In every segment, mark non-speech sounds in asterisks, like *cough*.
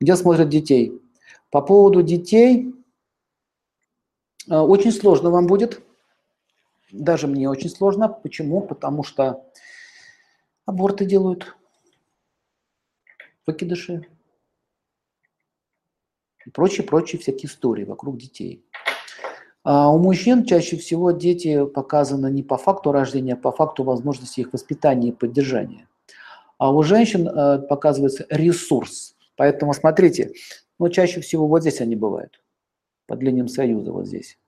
где смотрят детей. По поводу детей э, очень сложно вам будет. Даже мне очень сложно. Почему? Потому что аборты делают, выкидыши и прочие-прочие всякие истории вокруг детей. А у мужчин чаще всего дети показаны не по факту рождения, а по факту возможности их воспитания и поддержания. А у женщин э, показывается ресурс. Поэтому смотрите, ну чаще всего вот здесь они бывают, под линией союза, вот здесь.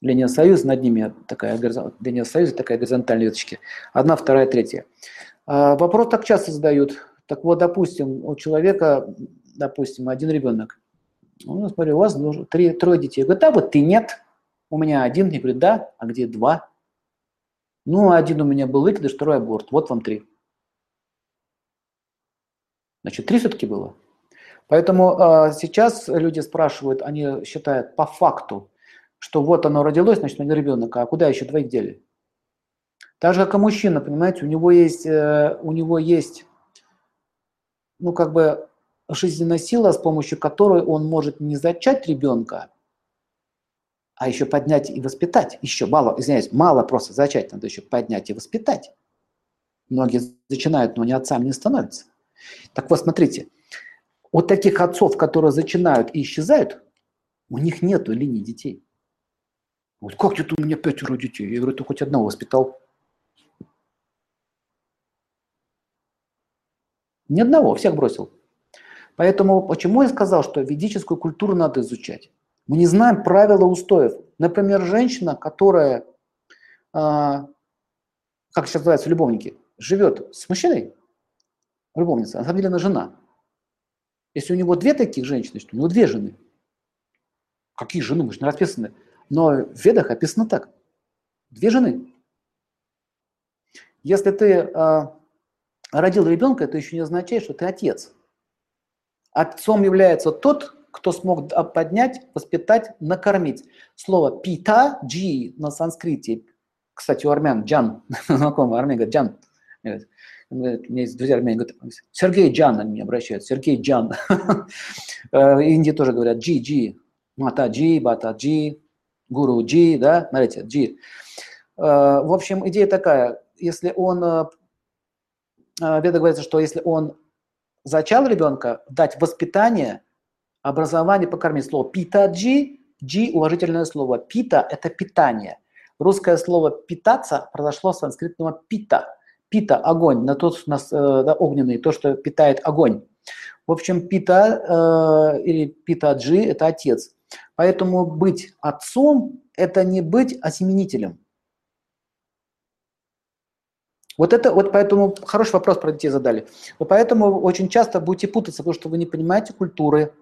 Линия союза, над ними такая линия союза, такая горизонтальная веточки. Одна, вторая, третья. А вопрос так часто задают. Так вот, допустим, у человека, допустим, один ребенок, ну, смотрю, у вас три, трое детей. Я говорю, да, вот ты нет. У меня один. Я говорю, да, а где два? Ну, один у меня был выкидыш, второй аборт. Вот вам три. Значит, три все-таки было. Поэтому э, сейчас люди спрашивают, они считают по факту, что вот оно родилось, значит, один ребенок, а куда еще двоих дели? Так же, как и мужчина, понимаете, у него есть, э, у него есть, ну, как бы жизненная сила, с помощью которой он может не зачать ребенка, а еще поднять и воспитать. Еще мало, извиняюсь, мало просто зачать, надо еще поднять и воспитать. Многие зачинают, но ни отцам не становятся. Так вот, смотрите, вот таких отцов, которые зачинают и исчезают, у них нет линии детей. Вот как это у меня пятеро детей? Я говорю, ты хоть одного воспитал. Ни одного, всех бросил. Поэтому почему я сказал, что ведическую культуру надо изучать? Мы не знаем правила устоев. Например, женщина, которая, а, как сейчас называется, любовники, живет с мужчиной, любовница, на самом деле она жена. Если у него две таких женщины, то у него две жены. Какие жены? Мы же не расписаны. Но в ведах описано так. Две жены. Если ты э, родил ребенка, это еще не означает, что ты отец. Отцом является тот, кто смог поднять, воспитать, накормить. Слово пита, джи на санскрите, кстати, у армян, джан, *laughs* знакомый армян говорит, джан. Меня есть друзья армяне, говорят, Сергей Джан, они мне обращаются, Сергей Джан. *laughs* Э, Индии тоже говорят джи, джи, мата джи, бата джи, гуру джи, да, смотрите, джи. Э, в общем, идея такая, если он, э, Веда говорится, что если он зачал ребенка, дать воспитание, образование, покормить. Слово пита-джи, джи – уважительное слово. Пита – это питание. Русское слово питаться произошло с санскритного пита. Пита – огонь, на тот, на, э, да, огненный, то, что питает огонь. В общем, пита э, или пита-джи – это отец. Поэтому быть отцом – это не быть осеменителем. Вот это, вот поэтому хороший вопрос про детей задали. Вот поэтому очень часто будете путаться, потому что вы не понимаете культуры,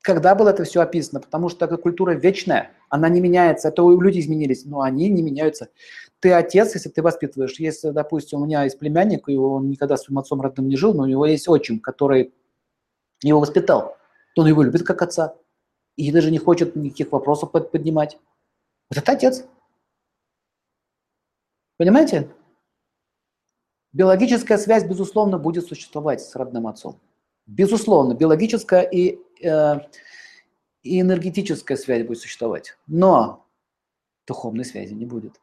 когда было это все описано, потому что такая культура вечная, она не меняется. Это люди изменились, но они не меняются. Ты отец, если ты воспитываешь. Если, допустим, у меня есть племянник, и он никогда с своим отцом родным не жил, но у него есть отчим, который его воспитал, то он его любит как отца. И даже не хочет никаких вопросов поднимать. Вот это отец. Понимаете? Биологическая связь, безусловно, будет существовать с родным отцом. Безусловно, биологическая и, э, и энергетическая связь будет существовать. Но духовной связи не будет.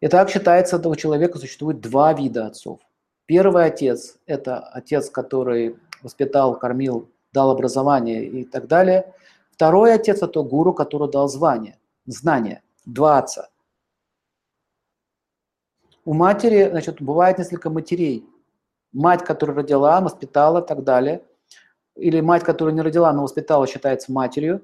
И так считается, у человека существует два вида отцов. Первый отец – это отец, который воспитал, кормил, дал образование и так далее. Второй отец – это гуру, который дал звание, знание. Два отца – у матери, значит, бывает несколько матерей. Мать, которая родила, воспитала и так далее. Или мать, которая не родила, но воспитала, считается матерью.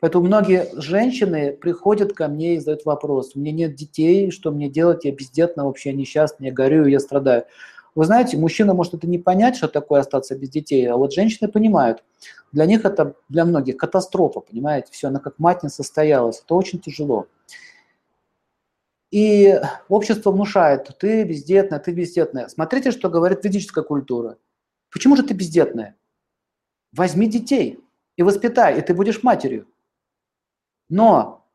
Поэтому многие женщины приходят ко мне и задают вопрос. У меня нет детей, что мне делать? Я бездетна, вообще несчастна, я горю, я страдаю. Вы знаете, мужчина может это не понять, что такое остаться без детей, а вот женщины понимают. Для них это, для многих, катастрофа, понимаете, все, она как мать не состоялась. Это очень тяжело. И общество внушает, ты бездетная, ты бездетная. Смотрите, что говорит ведическая культура. Почему же ты бездетная? Возьми детей и воспитай, и ты будешь матерью. Но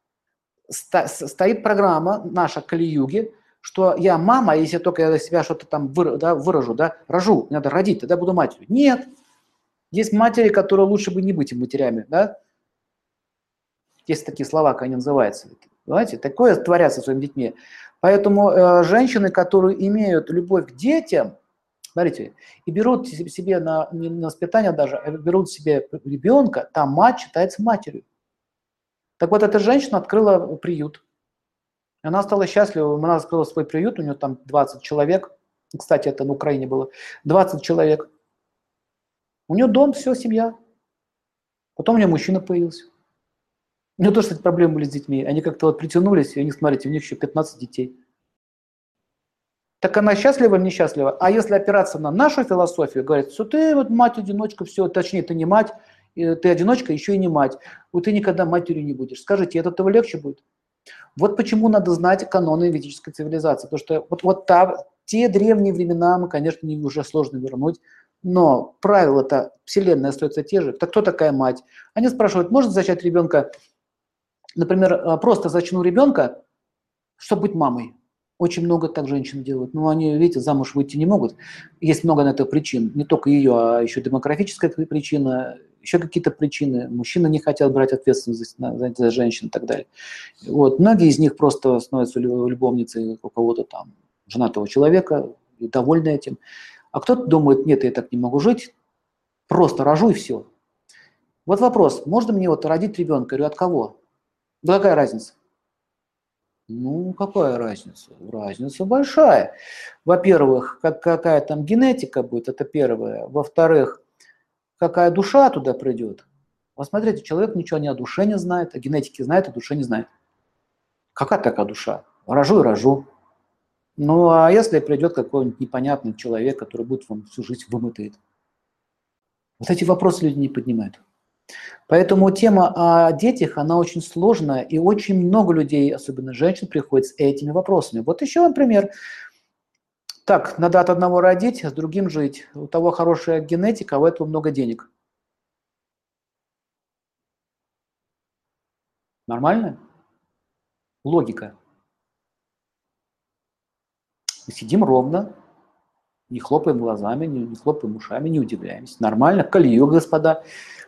стоит программа наша Кали-юги, что я мама, а если только я себя что-то там выражу, да, выражу, да, рожу, надо родить, тогда буду матерью. Нет, Есть матери, которые лучше бы не быть матерями, да? Есть такие слова, как они называются. Понимаете, такое творятся своими детьми. Поэтому э, женщины, которые имеют любовь к детям, смотрите, и берут себе на, не на воспитание даже, а берут себе ребенка, там мать считается матерью. Так вот, эта женщина открыла приют. Она стала счастлива, она открыла свой приют, у нее там 20 человек. Кстати, это на Украине было. 20 человек. У нее дом, все, семья. Потом у нее мужчина появился. У нее тоже, кстати, проблемы были с детьми. Они как-то вот притянулись, и они, смотрите, у них еще 15 детей. Так она счастлива или несчастлива? А если опираться на нашу философию, говорит, что ты вот мать-одиночка, все, точнее, ты не мать, ты одиночка, еще и не мать. Вот ты никогда матерью не будешь. Скажите, это этого легче будет? Вот почему надо знать каноны ведической цивилизации. Потому что вот, вот та, те древние времена мы, конечно, не уже сложно вернуть, но правила-то Вселенной остаются те же. Так кто такая мать? Они спрашивают, может зачать ребенка, например, а, просто зачну ребенка, чтобы быть мамой. Очень много так женщин делают. Но они, видите, замуж выйти не могут. Есть много на это причин. Не только ее, а еще демографическая причина, еще какие-то причины. Мужчины не хотят брать ответственность за, за женщин и так далее. Вот. Многие из них просто становятся любовницей у кого-то там, женатого человека, и довольны этим. А кто-то думает, нет, я так не могу жить, просто рожу и все. Вот вопрос, можно мне вот родить ребенка? Говорю, от кого? Да какая разница? Ну, какая разница? Разница большая. Во-первых, как, какая там генетика будет, это первое. Во-вторых, какая душа туда придет. Вот смотрите, человек ничего ни о душе не знает, о генетике знает, о душе не знает. Какая такая душа? Рожу и рожу. Ну, а если придет какой-нибудь непонятный человек, который будет вам всю жизнь вымытает? Вот эти вопросы люди не поднимают. Поэтому тема о детях, она очень сложная, и очень много людей, особенно женщин, приходят с этими вопросами. Вот еще, например, так, надо от одного родить, а с другим жить. У того хорошая генетика, а у этого много денег. Нормально? Логика. Мы сидим ровно, не хлопаем глазами, не, не хлопаем ушами, не удивляемся. Нормально. Калию, господа.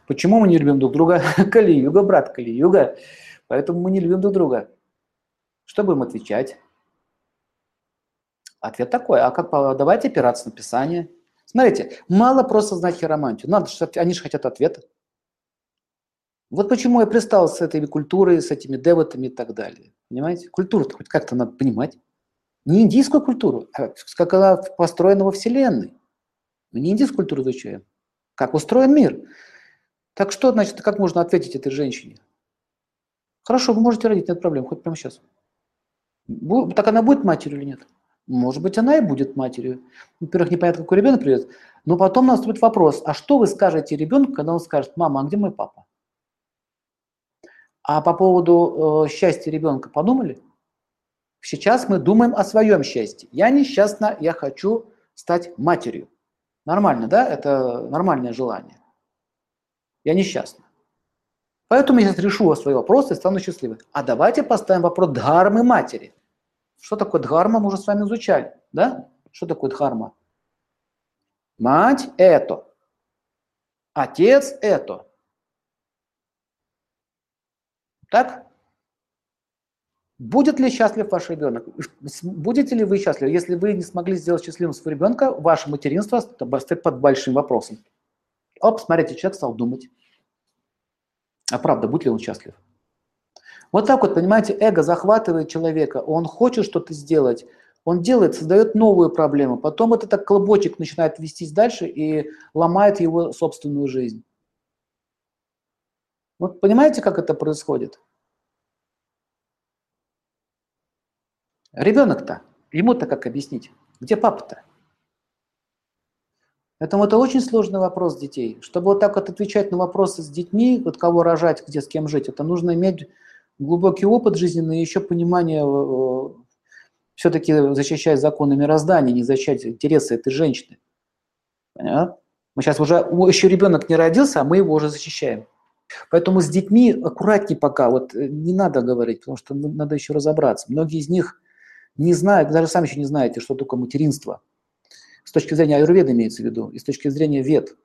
Почему мы не любим друг друга? *laughs* Кали-юга, брат, Кали-юга. Поэтому мы не любим друг друга. Что будем отвечать? Ответ такой, а как, давайте опираться на Писание. Смотрите, мало просто знать хиромантию, надо, они же хотят ответа. Вот почему я пристал с этой культурой, с этими девотами и так далее. Понимаете? Культуру хоть как-то надо понимать. Не индийскую культуру, а как она построена во Вселенной. Мы не индийскую культуру изучаем. Как устроен мир. Так что, значит, как можно ответить этой женщине? Хорошо, вы можете родить, нет проблем, хоть прямо сейчас. Так она будет матерью или нет? Может быть, она и будет матерью. Во-первых, непонятно, какой ребенок придет. Но потом наступит вопрос, а что вы скажете ребенку, когда он скажет, мама, а где мой папа? А по поводу э, счастья ребенка подумали? Сейчас мы думаем о своем счастье. Я несчастна, я хочу стать матерью. Нормально, да? Это нормальное желание. Я несчастна. Поэтому я сейчас решу свои вопросы и стану счастливой. А давайте поставим вопрос дхармы матери. Что такое дхарма, мы уже с вами изучали. Да? Что такое дхарма? Мать – это. Отец – это. Так? Будет ли счастлив ваш ребенок? Будете ли вы счастливы? Если вы не смогли сделать счастливым своего ребенка, ваше материнство стоит под большим вопросом. Оп, смотрите, человек стал думать. А правда, будет ли он счастлив? Вот так вот, понимаете, эго захватывает человека, он хочет что-то сделать, он делает, создает новую проблему, потом этот так клубочек начинает вестись дальше и ломает его собственную жизнь. Вот понимаете, как это происходит? Ребенок-то, ему-то как объяснить? Где папа-то? Поэтому это очень сложный вопрос детей. Чтобы вот так вот отвечать на вопросы с детьми, вот кого рожать, где с кем жить, это нужно иметь глубокий опыт жизненный и еще понимание, э, все-таки защищать законы мироздания, не защищать интересы этой женщины. Понятно? Мы сейчас уже, еще ребенок не родился, а мы его уже защищаем. Поэтому с детьми аккуратнее пока, вот э, не надо говорить, потому что надо еще разобраться. Многие из них не знают, даже сами еще не знаете, что такое материнство – с точки зрения аюрведа имеется в виду, и с точки зрения вед.